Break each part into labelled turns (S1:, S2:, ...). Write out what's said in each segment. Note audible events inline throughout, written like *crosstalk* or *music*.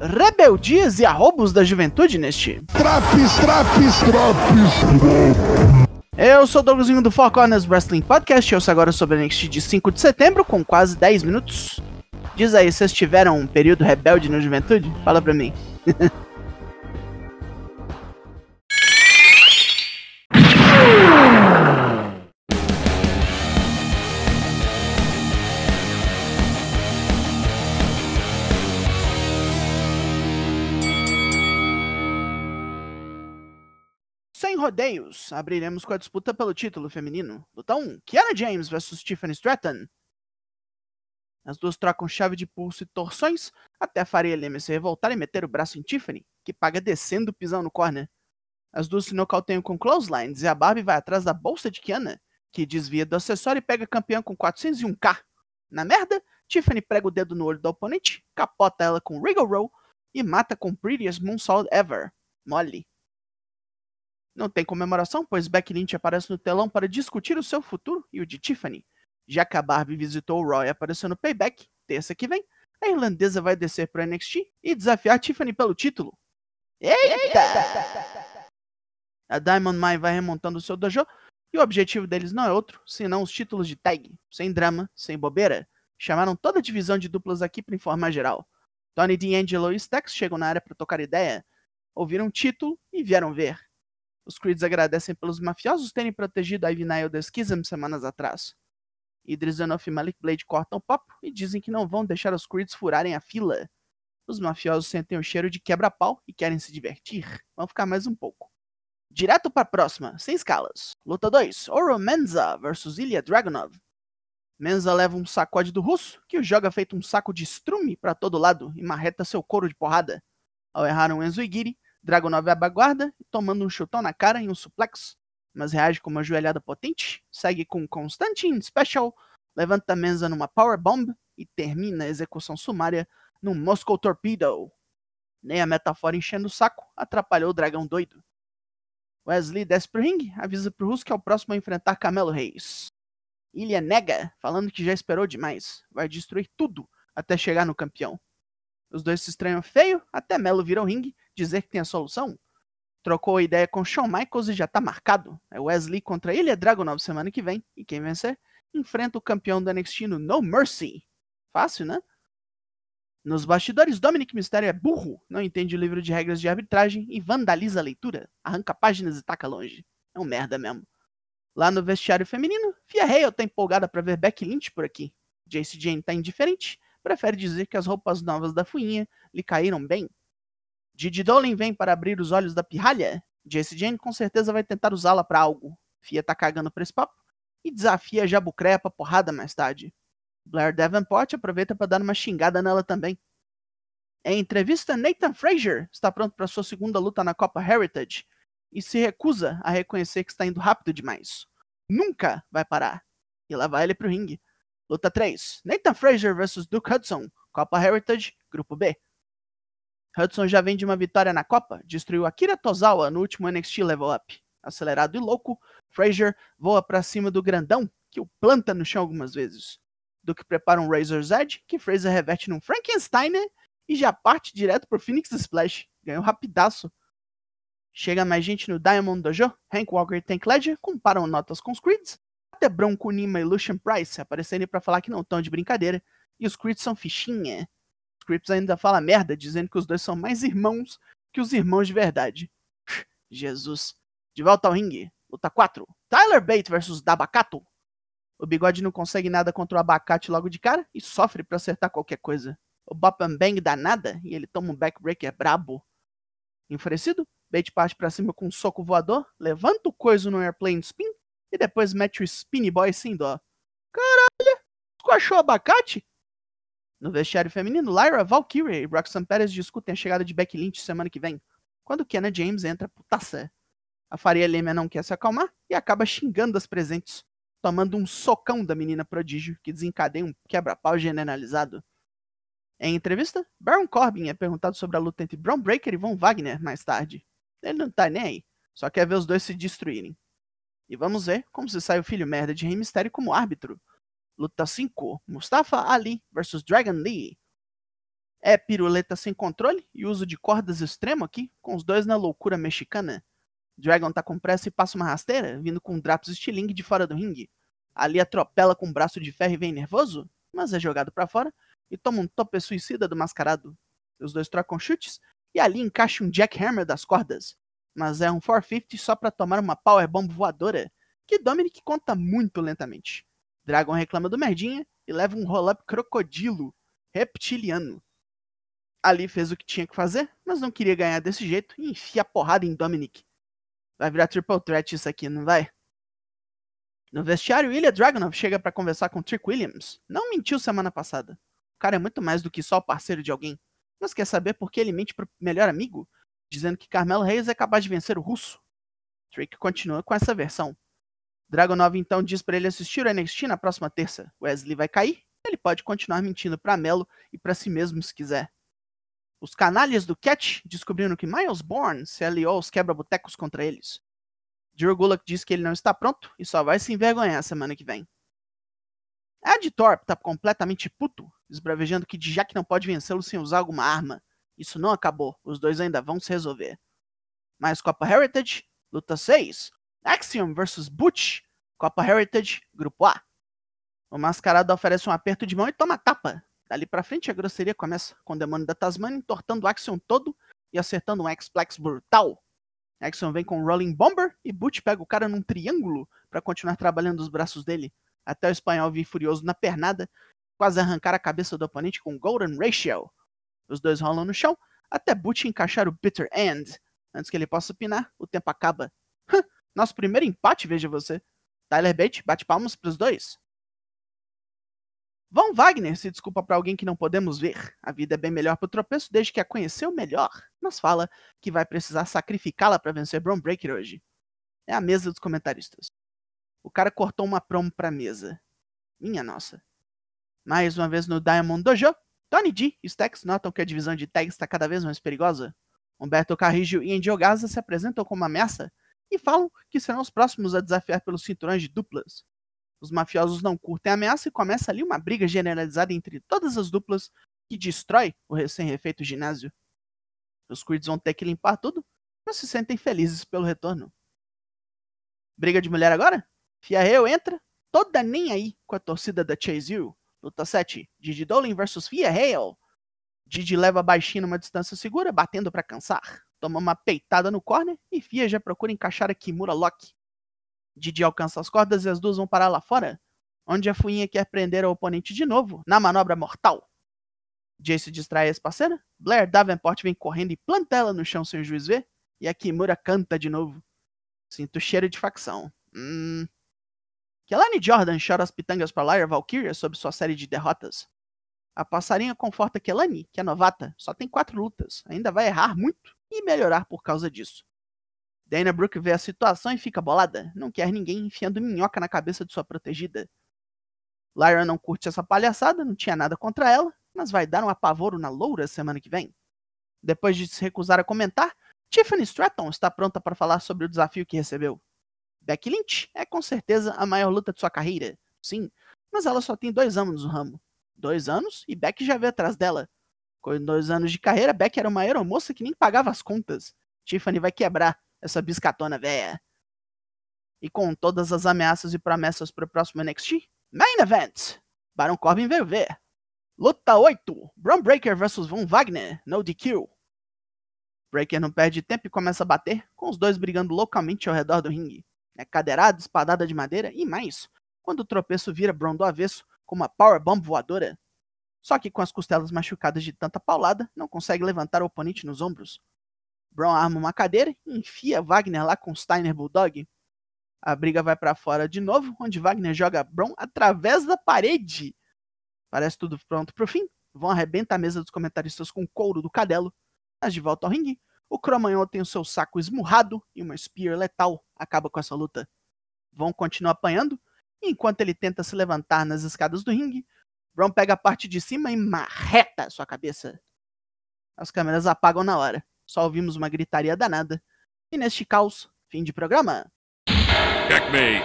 S1: Rebeldias e arrobos da juventude neste.
S2: Traps, traps, traps.
S1: Eu sou o Douglasinho do Four Corners Wrestling Podcast e eu sou agora sobre a NXT de 5 de setembro, com quase 10 minutos. Diz aí, vocês tiveram um período rebelde na juventude? Fala pra mim. *laughs* rodeios, abriremos com a disputa pelo título feminino. Luta 1, Kiana James vs Tiffany Stratton. As duas trocam chave de pulso e torções, até a Faria Leme se revoltar e meter o braço em Tiffany, que paga descendo o pisão no corner. As duas se nocauteiam com clotheslines e a Barbie vai atrás da bolsa de Kiana, que desvia do acessório e pega campeã com 401k. Na merda, Tiffany prega o dedo no olho do oponente, capota ela com Regal Roll e mata com Prettiest Moonsault Ever. Mole. Não tem comemoração, pois Becky Lynch aparece no telão para discutir o seu futuro e o de Tiffany. A Barbie visitou o Roy apareceu no Payback, terça que vem, a irlandesa vai descer para NXT e desafiar Tiffany pelo título. Eita! A Diamond Mine vai remontando o seu dojo e o objetivo deles não é outro, senão os títulos de tag. Sem drama, sem bobeira. Chamaram toda a divisão de duplas aqui para informar geral. Tony D'Angelo e Stax chegam na área para tocar ideia, ouviram o título e vieram ver. Os Creeds agradecem pelos mafiosos terem protegido Ivy Nile da Schism semanas atrás. Idris Zenoff e Malik Blade cortam papo e dizem que não vão deixar os Creeds furarem a fila. Os mafiosos sentem o cheiro de quebra-pau e querem se divertir. Vão ficar mais um pouco. Direto para a próxima, sem escalas. Luta 2: Oro Menza vs Ilya Dragunov. Menza leva um sacode do russo, que o joga feito um saco de estrume para todo lado e marreta seu couro de porrada. Ao errar um Enzo Igiri, Dragunov abaguarda, tomando um chutão na cara e um suplex, mas reage com uma joelhada potente, segue com Constantine Special, levanta a Menza numa Power Bomb e termina a execução sumária num Moscow Torpedo. Nem a metáfora enchendo o saco atrapalhou o dragão doido. Wesley desce pro ringue, avisa pro Russo que é o próximo a enfrentar Camelo Reis. Ilha nega, falando que já esperou demais, vai destruir tudo até chegar no campeão. Os dois se estranham feio, até Melo vira o ringue dizer que tem a solução. Trocou a ideia com Shawn Michaels e já tá marcado. É Wesley contra Ilha Dragunov semana que vem, e quem vencer enfrenta o campeão do NXT no No Mercy. Fácil, né? Nos bastidores, Dominic Mysterio é burro, não entende o livro de regras de arbitragem e vandaliza a leitura, arranca páginas e taca longe. É um merda mesmo. Lá no vestiário feminino, Fia Hale tá empolgada para ver Becky Lynch por aqui. Jace Jane tá indiferente, prefere dizer que as roupas novas da fuinha lhe caíram bem. Didi Dolan vem para abrir os olhos da pirralha. Jace Jane com certeza vai tentar usá-la para algo. Fia tá cagando pra esse papo e desafia Jabucré pra porrada mais tarde. Blair Davenport aproveita para dar uma xingada nela também. Em entrevista, Nathan Frazier está pronto para sua segunda luta na Copa Heritage e se recusa a reconhecer que está indo rápido demais. Nunca vai parar. E lá vai ele pro ringue. Luta 3. Nathan Frazier vs Duke Hudson, Copa Heritage, Grupo B. Hudson já vem de uma vitória na Copa, destruiu Akira Tozawa no último NXT Level Up. Acelerado e louco, Frazier voa para cima do grandão, que o planta no chão algumas vezes. Duke prepara um Razor's Edge, que Fraser reverte num Frankensteiner e já parte direto pro Phoenix Splash. Ganhou rapidaço. Chega mais gente no Diamond Dojo, Hank Walker e Tank Ledger comparam notas com os Creeds, até Bronco Nima e Lucian Price aparecerem para falar que não estão de brincadeira, e os Creeds são fichinha. Os Creeds ainda fala merda, dizendo que os dois são mais irmãos que os irmãos de verdade. *laughs* Jesus. De volta ao ringue. Luta 4. Tyler Bate versus Dabacato. O bigode não consegue nada contra o abacate logo de cara e sofre para acertar qualquer coisa. O Bop and Bang dá nada e ele toma um backbreaker brabo. Enfurecido, Bate parte para cima com um soco voador, levanta o coiso no airplane spin e depois mete o Spinny Boy sem dó. Caralho! Esquachou abacate? No vestiário feminino, Lyra, Valkyrie e Roxanne Perez discutem a chegada de Becky Lynch semana que vem, quando Kenna James entra putaça. A Faria Lema não quer se acalmar e acaba xingando as presentes, tomando um socão da menina prodígio que desencadeia um quebra-pau generalizado. Em entrevista, Baron Corbin é perguntado sobre a luta entre Braun Breaker e Von Wagner mais tarde. Ele não tá nem aí, só quer ver os dois se destruírem. E vamos ver como se sai o filho merda de Rei Mistério como árbitro. Luta 5: Mustafa Ali vs Dragon Lee. É piruleta sem controle e uso de cordas extremo aqui, com os dois na loucura mexicana. Dragon tá com pressa e passa uma rasteira, vindo com drops estilingue de fora do ringue. Ali atropela com um braço de ferro e vem nervoso, mas é jogado para fora e toma um tope suicida do mascarado. Os dois trocam chutes e ali encaixa um jackhammer das cordas. Mas é um 450 só para tomar uma powerbomb voadora, que Dominic conta muito lentamente. Dragon reclama do merdinha e leva um roll-up crocodilo, reptiliano. Ali fez o que tinha que fazer, mas não queria ganhar desse jeito e enfia a porrada em Dominic. Vai virar triple threat isso aqui, não vai? No vestiário, Ilya Dragunov chega para conversar com Trick Williams. Não mentiu semana passada. O cara é muito mais do que só o parceiro de alguém. Mas quer saber por que ele mente pro melhor amigo? Dizendo que Carmelo Reis é capaz de vencer o russo. Trick continua com essa versão. Dragonov então diz para ele assistir o NXT na próxima terça. Wesley vai cair, ele pode continuar mentindo para Melo e para si mesmo se quiser. Os canalhas do Catch descobriram que Miles Bourne se aliou aos quebra-botecos contra eles. Drew Gulak diz que ele não está pronto e só vai se envergonhar semana que vem. Ed Thorpe tá completamente puto, esbravejando que Jack não pode vencê-lo sem usar alguma arma. Isso não acabou, os dois ainda vão se resolver. Mais Copa Heritage, luta 6. Axiom vs Butch, Copa Heritage, Grupo A. O mascarado oferece um aperto de mão e toma tapa. Dali pra frente a grosseria começa, com o demônio da Tasmania entortando o Axiom todo e acertando um X-Plex brutal. Axiom vem com um Rolling Bomber e Butch pega o cara num triângulo para continuar trabalhando os braços dele, até o espanhol vir furioso na pernada, quase arrancar a cabeça do oponente com Golden Ratio. Os dois rolam no chão, até Butch encaixar o Bitter End. Antes que ele possa pinar, o tempo acaba. Nosso primeiro empate, veja você. Tyler Bate bate palmas pros dois. Von Wagner se desculpa para alguém que não podemos ver. A vida é bem melhor pro tropeço desde que a conheceu melhor. Mas fala que vai precisar sacrificá-la para vencer Braun Breaker hoje. É a mesa dos comentaristas. O cara cortou uma promo pra mesa. Minha nossa. Mais uma vez no Diamond Dojo, Tony D e Stax notam que a divisão de tags está cada vez mais perigosa. Humberto Carrijo e Andy Ogaza se apresentam como ameaça e falam que serão os próximos a desafiar pelos cinturões de duplas. Os mafiosos não curtem a ameaça e começa ali uma briga generalizada entre todas as duplas que destrói o recém-refeito ginásio. Os Creeds vão ter que limpar tudo, mas se sentem felizes pelo retorno. Briga de mulher agora? Fiarreu entra, toda nem aí com a torcida da Chase U. Luta 7, Didi Dolin vs Fia Hale. Didi leva baixinho numa distância segura, batendo para cansar. Toma uma peitada no corner e Fia já procura encaixar a Kimura Lock. Didi alcança as cordas e as duas vão parar lá fora, onde a fuinha quer prender o oponente de novo, na manobra mortal. Jace distrai a ex-parceira, Blair Davenport vem correndo e planta ela no chão sem o juiz ver, e a Kimura canta de novo. Sinto cheiro de facção. Hum. Kelani Jordan chora as pitangas para Lyra Valkyria sobre sua série de derrotas. A passarinha conforta Kelani, que é novata, só tem quatro lutas, ainda vai errar muito e melhorar por causa disso. Dana Brooke vê a situação e fica bolada. Não quer ninguém enfiando minhoca na cabeça de sua protegida. Lyra não curte essa palhaçada, não tinha nada contra ela, mas vai dar um apavoro na loura semana que vem. Depois de se recusar a comentar, Tiffany Stratton está pronta para falar sobre o desafio que recebeu. Becky Lynch é com certeza a maior luta de sua carreira, sim, mas ela só tem dois anos no ramo. Dois anos e Becky já veio atrás dela. Com dois anos de carreira, Becky era uma aeromoça que nem pagava as contas. Tiffany vai quebrar essa biscatona velha. E com todas as ameaças e promessas para o próximo NXT, Main Event! Baron Corbin veio ver. Luta 8: Braun Breaker vs Von Wagner, no DQ. Breaker não perde tempo e começa a bater, com os dois brigando loucamente ao redor do ringue. É cadeirada, espadada de madeira e mais, quando o tropeço vira Braun do avesso com uma powerbomb voadora. Só que com as costelas machucadas de tanta paulada, não consegue levantar o oponente nos ombros. Brown arma uma cadeira e enfia Wagner lá com Steiner Bulldog. A briga vai para fora de novo, onde Wagner joga Brown através da parede. Parece tudo pronto pro fim. Vão arrebentar a mesa dos comentaristas com o couro do cadelo. Mas de volta ao ringue, o Cromanhon tem o seu saco esmurrado e uma Spear letal acaba com essa luta. Vão continuar apanhando, e enquanto ele tenta se levantar nas escadas do ringue, Brown pega a parte de cima e marreta sua cabeça. As câmeras apagam na hora. Só ouvimos uma gritaria danada. E neste caos, fim de programa.
S3: Checkmate.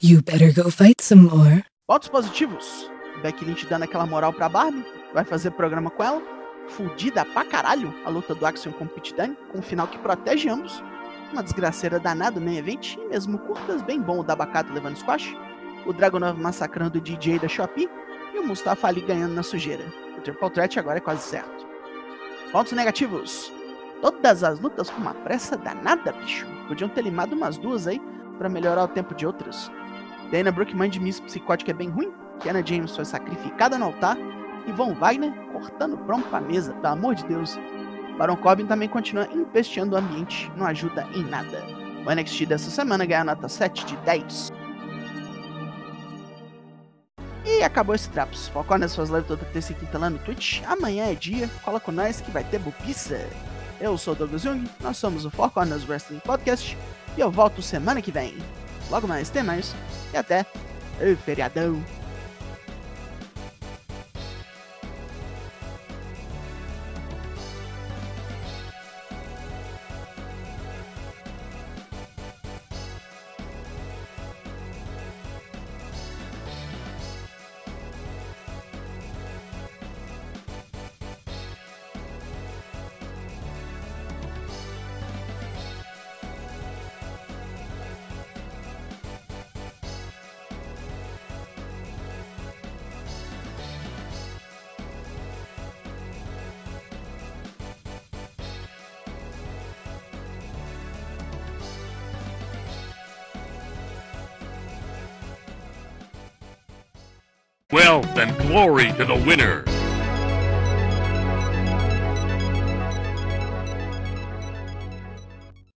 S4: You better go fight some more.
S1: Pontos positivos. Becky Lynch dando aquela moral pra Barbie. Vai fazer programa com ela. Fudida pra caralho a luta do Axiom com o Pit Dunne, com um final que protege ambos. Uma desgraceira danada no main event, e mesmo curtas, bem bom o da Bacato levando squash. O Dragonov massacrando o DJ da Shopee. E o Mustafa Ali ganhando na sujeira. O Triple Threat agora é quase certo. Pontos negativos. Todas as lutas com uma pressa danada, bicho. Podiam ter limado umas duas aí para melhorar o tempo de outras. Dana Brooke, mãe de Miss Psicótica, é bem ruim. Kiana James foi sacrificada no altar. E Von Wagner cortando promo pra mesa, pelo amor de Deus. Baron Corbin também continua empesteando o ambiente, não ajuda em nada. O NXT dessa semana ganha nota 7 de 10. E acabou esse Traps. Focou nas suas lives toda terça e quinta lá no Twitch. Amanhã é dia, cola com nós que vai ter bupiça. Eu sou o Douglas Jung, nós somos o Four Corners Wrestling Podcast e eu volto semana que vem. Logo mais tem mais e até o feriadão.
S3: Wealth and glory to the winner.